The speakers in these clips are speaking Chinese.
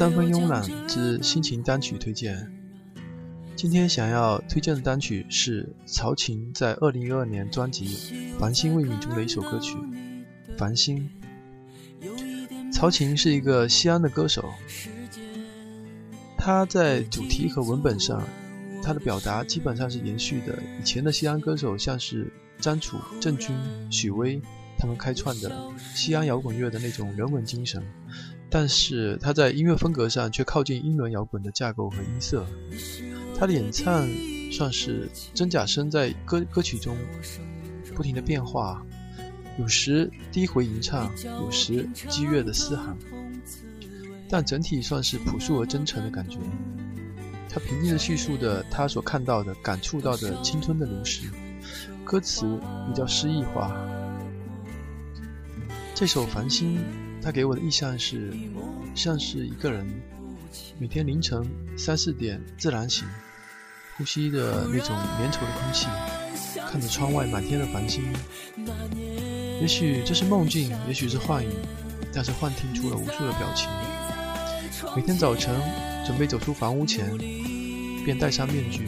三分慵懒之心情单曲推荐。今天想要推荐的单曲是曹琴在二零一二年专辑《繁星未泯》中的一首歌曲《繁星》。曹琴是一个西安的歌手，他在主题和文本上，他的表达基本上是延续的以前的西安歌手，像是张楚、郑钧、许巍。他们开创的西安摇滚乐的那种人文精神，但是他在音乐风格上却靠近英伦摇滚的架构和音色。他的演唱算是真假声在歌歌曲中不停的变化，有时低回吟唱，有时激越的嘶喊，但整体算是朴素而真诚的感觉。他平静地叙述的他所看到的、感触到的青春的流逝，歌词比较诗意化。这首《繁星》，他给我的印象是，像是一个人每天凌晨三四点自然醒，呼吸着那种粘稠的空气，看着窗外满天的繁星。也许这是梦境，也许是幻影，但是幻听出了无数的表情。每天早晨准备走出房屋前，便戴上面具，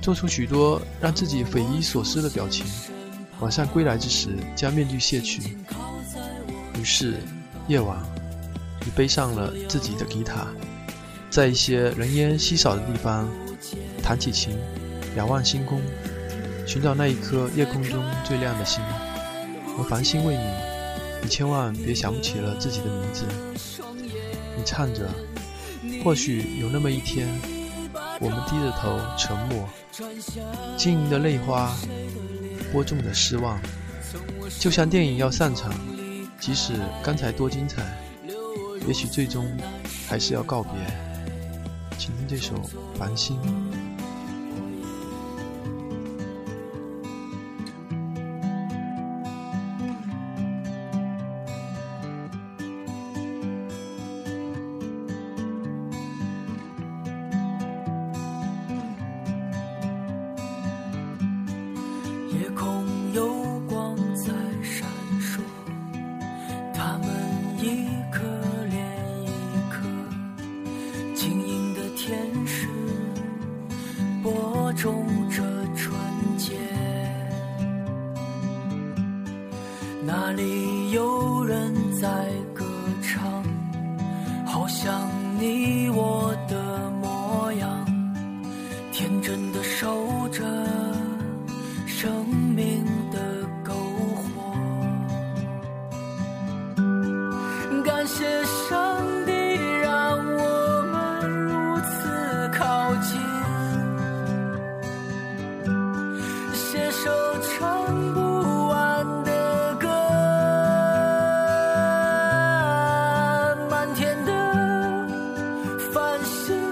做出许多让自己匪夷所思的表情。晚上归来之时，将面具卸去。于是，夜晚，你背上了自己的吉他，在一些人烟稀少的地方，弹起琴，仰望星空，寻找那一颗夜空中最亮的星。而繁星未泯，你千万别想不起了自己的名字。你唱着，或许有那么一天，我们低着头沉默，晶莹的泪花，播种的失望，就像电影要散场。即使刚才多精彩，也许最终还是要告别。请听这首《繁星》。中这纯洁，那里有人在歌唱，好像你我的模样，天真的手转身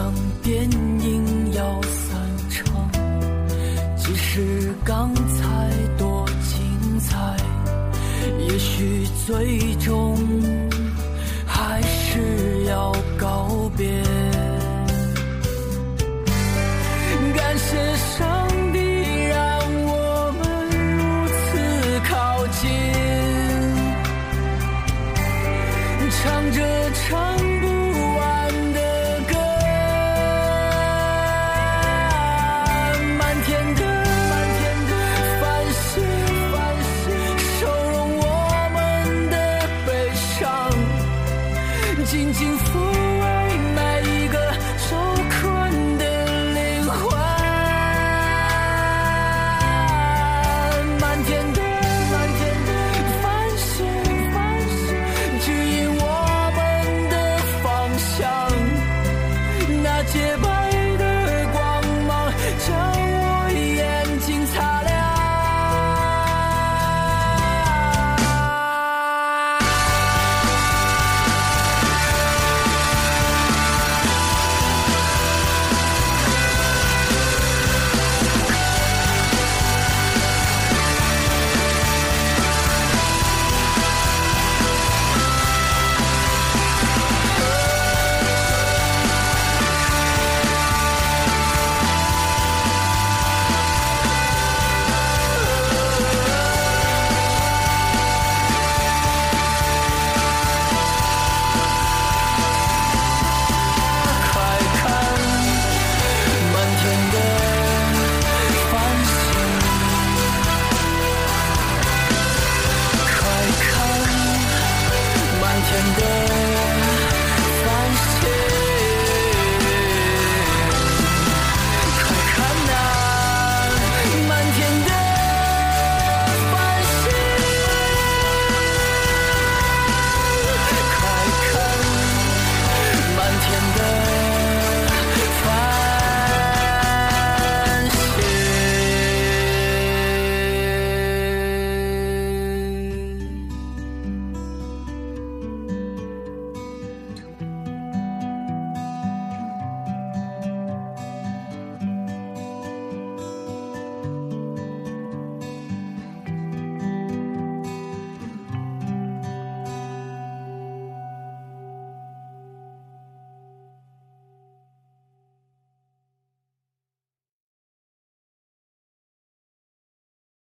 当电影要散场，即使刚才多精彩，也许最终 for and go.